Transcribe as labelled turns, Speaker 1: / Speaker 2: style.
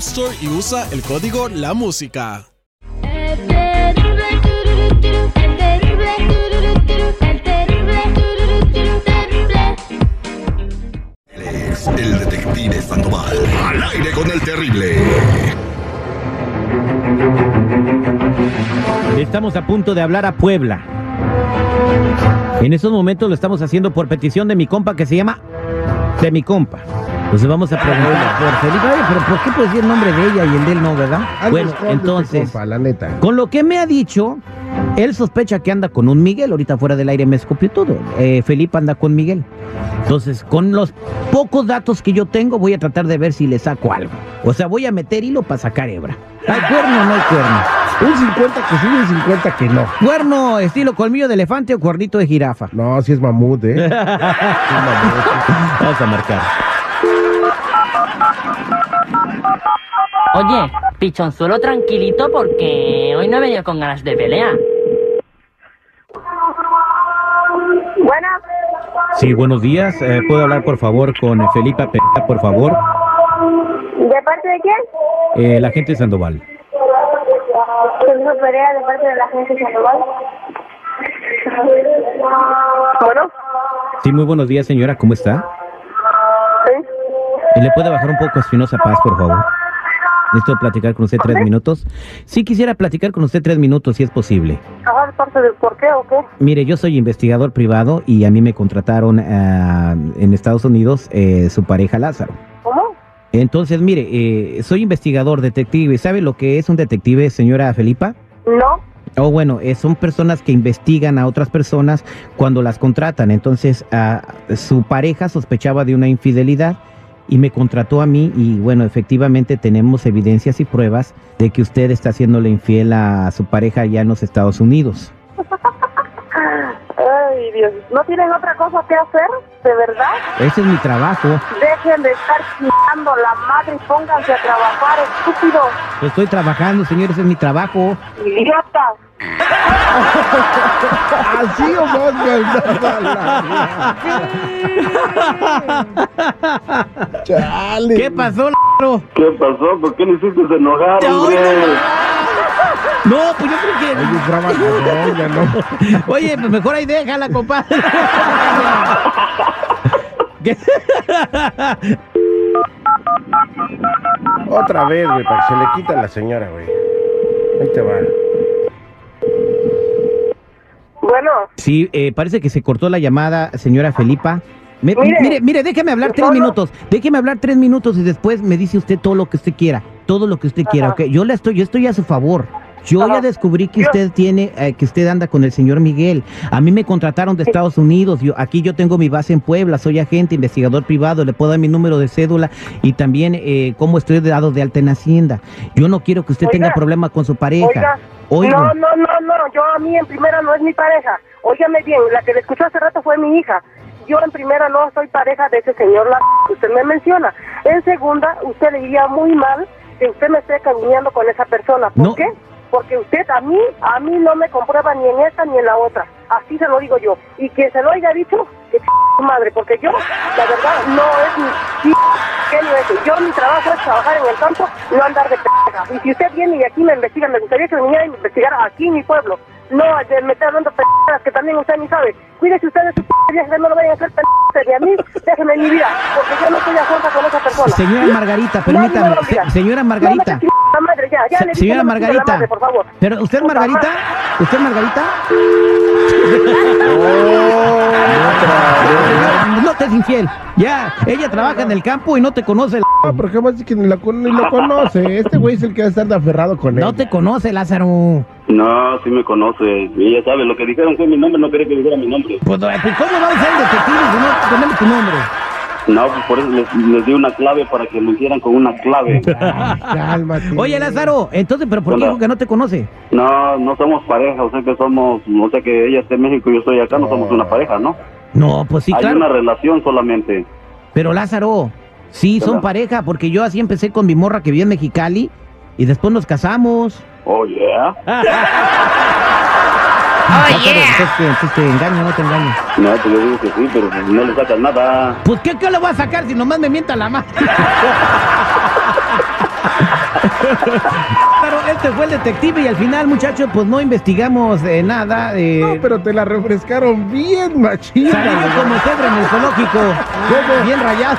Speaker 1: Store y usa el código La Música.
Speaker 2: El detective Sandoval. Al aire con el terrible.
Speaker 3: Estamos a punto de hablar a Puebla. En estos momentos lo estamos haciendo por petición de mi compa que se llama de mi compa. Entonces vamos a preguntar por Felipe. Oye, pero ¿por qué puedes decir el nombre de ella y el de él no, verdad? Bueno, entonces,
Speaker 4: Compa, la neta.
Speaker 3: con lo que me ha dicho, él sospecha que anda con un Miguel. Ahorita fuera del aire me escupió todo. Eh, Felipe anda con Miguel. Entonces, con los pocos datos que yo tengo, voy a tratar de ver si le saco algo. O sea, voy a meter hilo para sacar hebra. ¿Hay cuerno o no hay cuerno?
Speaker 4: Un 50 que sí, un 50 que no.
Speaker 3: ¿Cuerno estilo colmillo de elefante o cuernito de jirafa?
Speaker 4: No, sí es mamut, ¿eh? Es mamut.
Speaker 3: Vamos a marcar.
Speaker 5: Oye, pichonzuelo tranquilito porque hoy no he venido con ganas de pelea.
Speaker 6: Buenas,
Speaker 3: Sí, buenos días. Eh, ¿Puedo hablar, por favor, con Felipe Pereira, por favor?
Speaker 6: ¿de parte de quién?
Speaker 3: Eh, la gente de Sandoval.
Speaker 6: Sergio Perea, de parte de la agencia Sandoval. Bueno,
Speaker 3: Sí, muy buenos días, señora. ¿Cómo está?
Speaker 6: Sí.
Speaker 3: ¿Y ¿Le puede bajar un poco a Espinosa Paz, por favor? Necesito platicar con usted tres minutos. Sí, quisiera platicar con usted tres minutos, si es posible.
Speaker 6: Ajá, ¿de parte del por qué o qué?
Speaker 3: Mire, yo soy investigador privado y a mí me contrataron ah, en Estados Unidos eh, su pareja Lázaro.
Speaker 6: ¿Cómo?
Speaker 3: Entonces, mire, eh, soy investigador, detective. ¿Sabe lo que es un detective, señora Felipa?
Speaker 6: No,
Speaker 3: Oh, bueno, eh, son personas que investigan a otras personas cuando las contratan. Entonces, ah, su pareja sospechaba de una infidelidad y me contrató a mí y bueno, efectivamente tenemos evidencias y pruebas de que usted está haciéndole infiel a su pareja allá en los Estados Unidos.
Speaker 6: ay Dios, ¿no tienen otra cosa que hacer? ¿De verdad?
Speaker 3: Ese es mi trabajo.
Speaker 6: Dejen de estar chingando la madre y pónganse a trabajar, estúpidos,
Speaker 3: Estoy trabajando, señor, ese es mi trabajo.
Speaker 6: idiotas.
Speaker 4: Así o más. Chale.
Speaker 3: ¿Qué pasó, l***o?
Speaker 7: ¿Qué pasó? ¿Por qué le hiciste enojar, hombre?
Speaker 3: No, pues yo creo
Speaker 4: Oye, es brava, no, ya no.
Speaker 3: que... Oye, pues mejor ahí déjala, compadre.
Speaker 4: Otra vez, güey, para que se le quita a la señora, güey. Ahí te va.
Speaker 6: Bueno,
Speaker 3: Sí, eh, parece que se cortó la llamada, señora Felipa. Me-
Speaker 6: Mire.
Speaker 3: mire, mire, déjeme hablar tres minutos. Déjeme hablar tres minutos y después me dice usted todo lo que usted quiera. Todo lo que usted quiera. ¿ok? Yo le estoy, yo estoy a su favor. Yo
Speaker 6: Ajá.
Speaker 3: ya descubrí que usted tiene, eh, que usted anda con el señor Miguel. A mí me contrataron de Estados Unidos. Yo, aquí yo tengo mi base en Puebla. Soy agente, investigador privado. Le puedo dar mi número de cédula y también eh, cómo estoy dado de alta en Hacienda. Yo no quiero que usted
Speaker 6: Oiga.
Speaker 3: tenga problema con su pareja.
Speaker 6: oiga, no, no, no, no, yo a mí en primera no es mi pareja. Óigame bien, la que le escuchó hace rato fue mi hija. Yo en primera no soy pareja de ese señor la que usted me menciona. En segunda, usted le iría muy mal que usted me esté caguneando con esa persona. ¿Por
Speaker 3: No.
Speaker 6: qué? Porque usted a mí, a mí no me comprueba ni en esta ni en la otra. Así se lo digo yo. Y quien se lo haya dicho, que madre, porque yo, la verdad, no es mi genio ese. Yo mi trabajo es trabajar en el campo, no andar de pendeja. Y si usted viene y aquí me investiga, me gustaría que viniera a investigar aquí en mi pueblo. No, de me está dando pendejadas que también usted ni sabe. Cuídese usted de su p no lo vayan a hacer pendejadas de a mí, déjeme en mi vida, porque yo no estoy de acuerdo con esa persona.
Speaker 3: Señora Margarita, permítame. Se- señora
Speaker 6: No me
Speaker 3: Margarita.
Speaker 6: hagas la madre, ya, ya
Speaker 3: Se-
Speaker 6: le
Speaker 3: señora
Speaker 6: no chinguen la
Speaker 3: Margarita.
Speaker 6: madre, por favor.
Speaker 3: Pero usted Margarita, usted Margarita. No te es infiel. Ya, ella trabaja en el campo y no te conoce.
Speaker 4: No, pero qué más que ni, la con- ni lo conoce. Este güey es el que va a estar de aferrado con él.
Speaker 3: No te conoce, Lázaro.
Speaker 7: No, sí me conoce. Y ella sabe, lo que dijeron fue mi nombre, no quería que dijera mi nombre.
Speaker 3: Pues, ¿cómo va a ser detective si no tenemos tu nombre?
Speaker 7: No, pues por eso les, les di una clave para que lo hicieran con una clave.
Speaker 4: Cálmate.
Speaker 3: Oye, Lázaro, entonces, ¿pero por qué dijo que no te conoce?
Speaker 7: No, no somos pareja, o sea que somos, o sea que ella está en México y yo estoy acá, no somos una pareja, ¿no?
Speaker 3: No, pues sí,
Speaker 7: Hay
Speaker 3: claro.
Speaker 7: una relación solamente.
Speaker 3: Pero Lázaro, sí, son pareja, porque yo así empecé con mi morra que vive en Mexicali y después nos casamos.
Speaker 7: Oh, yeah.
Speaker 3: Lázaro, entonces, te- entonces te engaño, no te engaño.
Speaker 7: No, pues yo digo que sí, pero no le sacas nada.
Speaker 3: Pues, ¿qué, qué le voy a sacar si nomás me mienta la madre? Pero este fue el detective y al final, muchachos, pues no investigamos eh, nada. Eh,
Speaker 4: No, pero te la refrescaron bien, machina.
Speaker 3: Salí yo como cedro en el zoológico, bien rayado.